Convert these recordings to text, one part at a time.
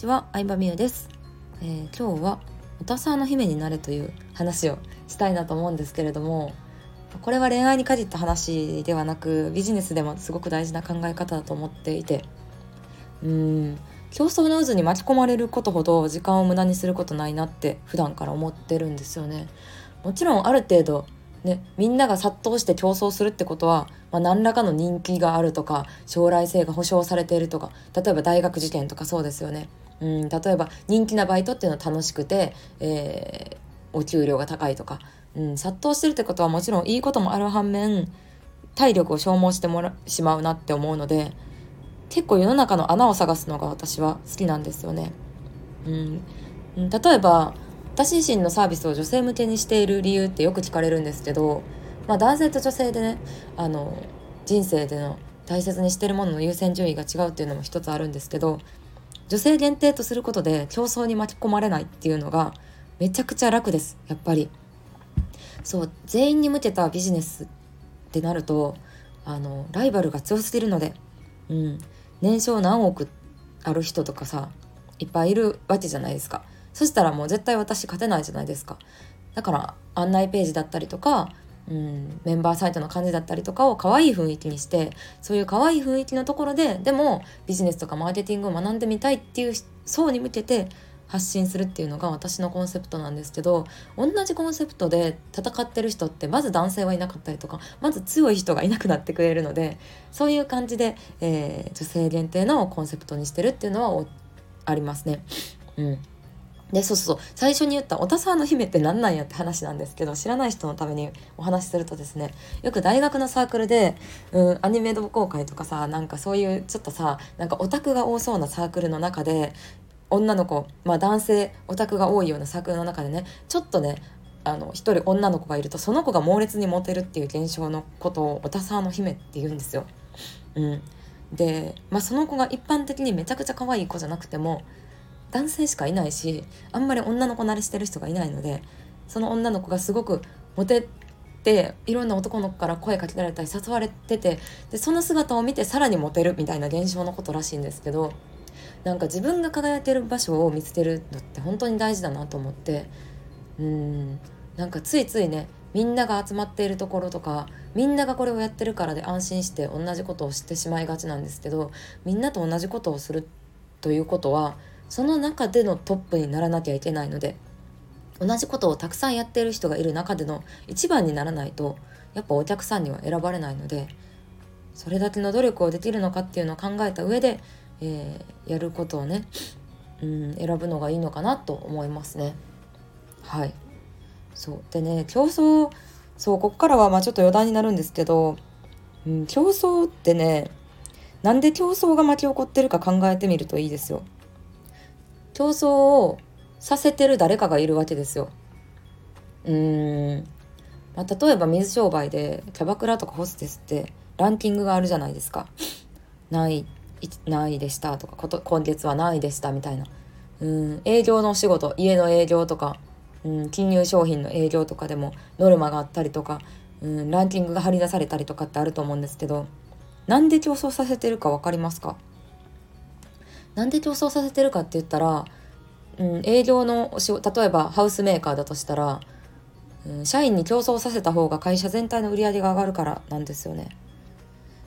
ちは、相葉美優です、えー、今日はおたさの姫になれという話をしたいなと思うんですけれどもこれは恋愛に限った話ではなくビジネスでもすごく大事な考え方だと思っていて。うん。競争の渦に巻き込まれることほど時間を無駄にすることないなって普段から思ってるんですよね。もちろんある程度ね、みんなが殺到して競争するってことは、まあ、何らかの人気があるとか将来性が保証されているとか例えば大学受験とかそうですよね。うん、例えば人気なバイトっていうのは楽しくて、えー、お給料が高いとか、うん、殺到してるってことはもちろんいいこともある反面体力を消耗してもらしまうなって思うので結構世の中の穴を探すのが私は好きなんですよね。うん、例えば私自身のサービスを女性向けにしている理由ってよく聞かれるんですけど、まあ、男性と女性でねあの人生での大切にしてるものの優先順位が違うっていうのも一つあるんですけど女性限定とすることで競争に巻き込まれないっていうのがめちゃくちゃ楽ですやっぱり。そう全員に向けたビジネスってなるとあのライバルが強すぎるので、うん、年商何億ある人とかさいっぱいいるわけじゃないですか。そしたらもう絶対私勝てないじゃないですか。だから案内ページだったりとか、うん、メンバーサイトの感じだったりとかを可愛い雰囲気にしてそういう可愛い雰囲気のところででもビジネスとかマーケティングを学んでみたいっていう層に向けて発信するっていうのが私のコンセプトなんですけど同じコンセプトで戦ってる人ってまず男性はいなかったりとかまず強い人がいなくなってくれるのでそういう感じで、えー、女性限定のコンセプトにしてるっていうのはありますね。うんで、そうそう。最初に言った、おたさの姫って何なんやって話なんですけど、知らない人のためにお話しするとですね、よく大学のサークルで、うん、アニメ同好会とかさ、なんかそういうちょっとさ、なんかオタクが多そうなサークルの中で、女の子、まあ男性、オタクが多いようなサークルの中でね、ちょっとね、あの一人女の子がいるとその子が猛烈にモテるっていう現象のことを「おたさの姫」って言うんですよ。うん、で、まあ、その子が一般的にめちゃくちゃ可愛い子じゃなくても男性しかいないしあんまり女の子慣れしてる人がいないのでその女の子がすごくモテていろんな男の子から声かけられたり誘われててでその姿を見てさらにモテるみたいな現象のことらしいんですけどなんか自分が輝いてる場所を見つけるのって本当に大事だなと思ってうんなんかついついねみんなが集まっているところとかみんながこれをやってるからで安心して同じことをしてしまいがちなんですけどみんなと同じことをするということはその中でのトップにならなきゃいけないので同じことをたくさんやってる人がいる中での一番にならないとやっぱお客さんには選ばれないのでそれだけの努力をできるのかっていうのを考えた上で、えー、やることをね、うん、選ぶのがいいのかなと思いますね。はいそうでね競争そうこっからはまあちょっと余談になるんですけど、うん、競争ってねなんで競争が巻き起こってるか考えてみるといいですよ。競争をさせてる誰かがいるわけですよ。うーん、まあ、例えば水商売でキャバクラとかホステスってランキングがあるじゃないですか。何位何位でしたとかこと今月は何位でしたみたいな。うん営業のお仕事家の営業とか、うん、金融商品の営業とかでもノルマがあったりとか、うん、ランキングが張り出されたりとかってあると思うんですけどなんで競争させてるか分かりますか？なんで競争させてるかって言ったら、うん、営業のお仕事例えばハウスメーカーだとしたら、うん、社員に競争させた方が会社全体の売り上げが上がるからなんですよね。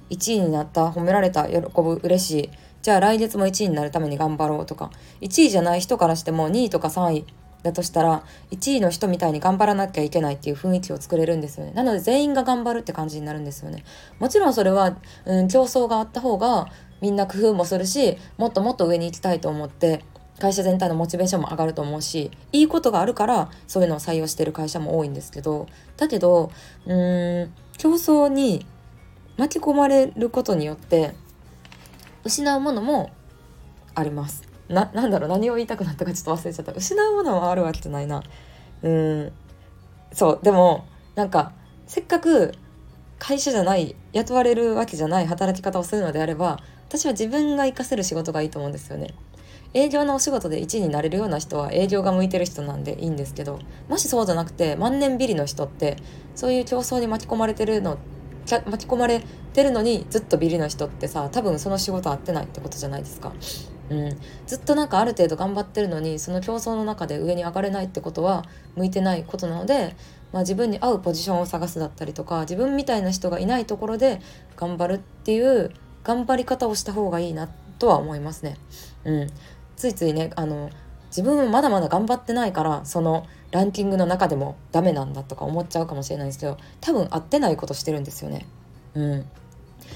1位になった褒められた喜ぶ嬉しい。じゃあ来月も1位になるために頑張ろうとか。1位じゃない人からしても2位とか3位だとしたら1位の人みたいに頑張らなきゃいけないっていう雰囲気を作れるんですよね。なので全員が頑張るって感じになるんですよね。もちろんそれは、うん、競争があった方がみんな工夫もするしもっともっと上に行きたいと思って会社全体のモチベーションも上がると思うしいいことがあるからそういうのを採用してる会社も多いんですけどだけどうーん競争に巻き込まれることによって失うものもあります。な、なんだろう何を言いたくなったかちょっと忘れちゃった。失うものはあるわけじゃないな。うん。そう、でも、なんか、せっかく会社じゃない、雇われるわけじゃない働き方をするのであれば、私は自分が活かせる仕事がいいと思うんですよね。営業のお仕事で1位になれるような人は営業が向いてる人なんでいいんですけどもしそうじゃなくて万年ビリの人ってそういう競争に巻き込まれてるの巻き込まれてるのにずっとビリの人ってさ多分その仕事合ってないってことじゃないですか。うん、ずっとなんかある程度頑張ってるのにその競争の中で上に上がれないってことは向いてないことなので、まあ、自分に合うポジションを探すだったりとか自分みたいな人がいないところで頑張るっていう頑張り方をした方がいいなとは思いますね。うん、ついついねあの自分はまだまだ頑張ってないからそのランキングの中でもダメなんだとか思っちゃうかもしれないんですけど多分合ってないことしてるんですよね。うん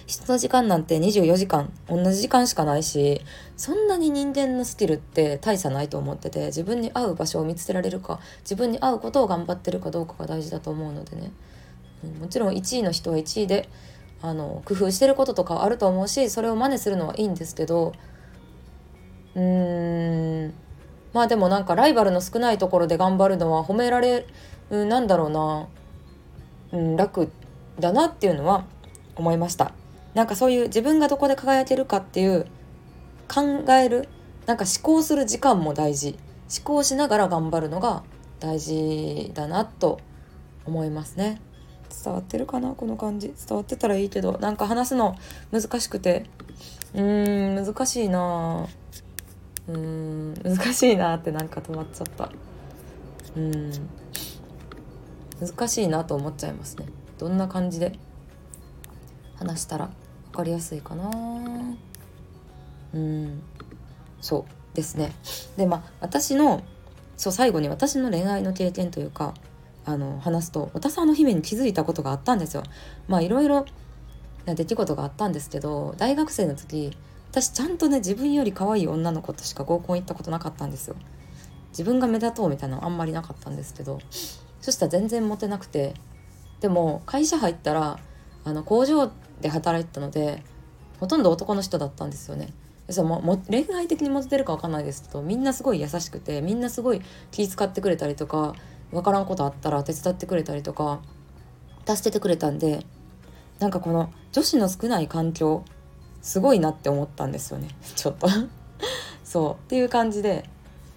人の時間なんて24時間同じ時間しかないしそんなに人間のスキルって大差ないと思ってて自分に合う場所を見つけられるか自分に合うことを頑張ってるかどうかが大事だと思うのでね、もちろん1位の人は1位であの工夫してることとかあると思うしそれを真似するのはいいんですけどうーんまあでもなんかライバルの少ないところで頑張るのは褒められるなんだろうな、うん、楽だなっていうのは思いました。なんかそういう自分がどこで輝けるかっていう考えるなんか思考する時間も大事。思考しながら頑張るのが大事だなと思いますね。伝わってるかなこの感じ。伝わってたらいいけどなんか話すの難しくて。うーん難しいな。うーん難しいなってなんか止まっちゃった。うん。難しいなと思っちゃいますね。どんな感じで話したら分かりやすいかな。うん。そう。ですね。でまあ私のそう最後に私の恋愛の経験というかあの話すとおさんの姫に気づいたことがあったんですよまあいろいろな出来事があったんですけど大学生の時私ちゃんとね自分より可愛い女の子としか合コン行ったことなかったんですよ自分が目立とうみたいなのあんまりなかったんですけどそしたら全然モテなくてでも会社入ったらあの工場で働いてたのでほとんど男の人だったんですよね。そうもも恋愛的にモテてるか分かんないですけどみんなすごい優しくてみんなすごい気遣ってくれたりとか分からんことあったら手伝ってくれたりとか助けてくれたんでなんかこの女子の少ない環境すごいなって思ったんですよね ちょっと そうっていう感じで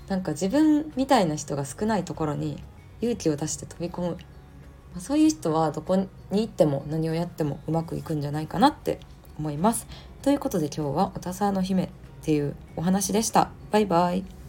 なんか自分みたいな人が少ないところに勇気を出して飛び込むまあ、そういう人はどこに行っても何をやってもうまくいくんじゃないかなって思います。ということで今日は「おたさの姫」っていうお話でした。バイバイ。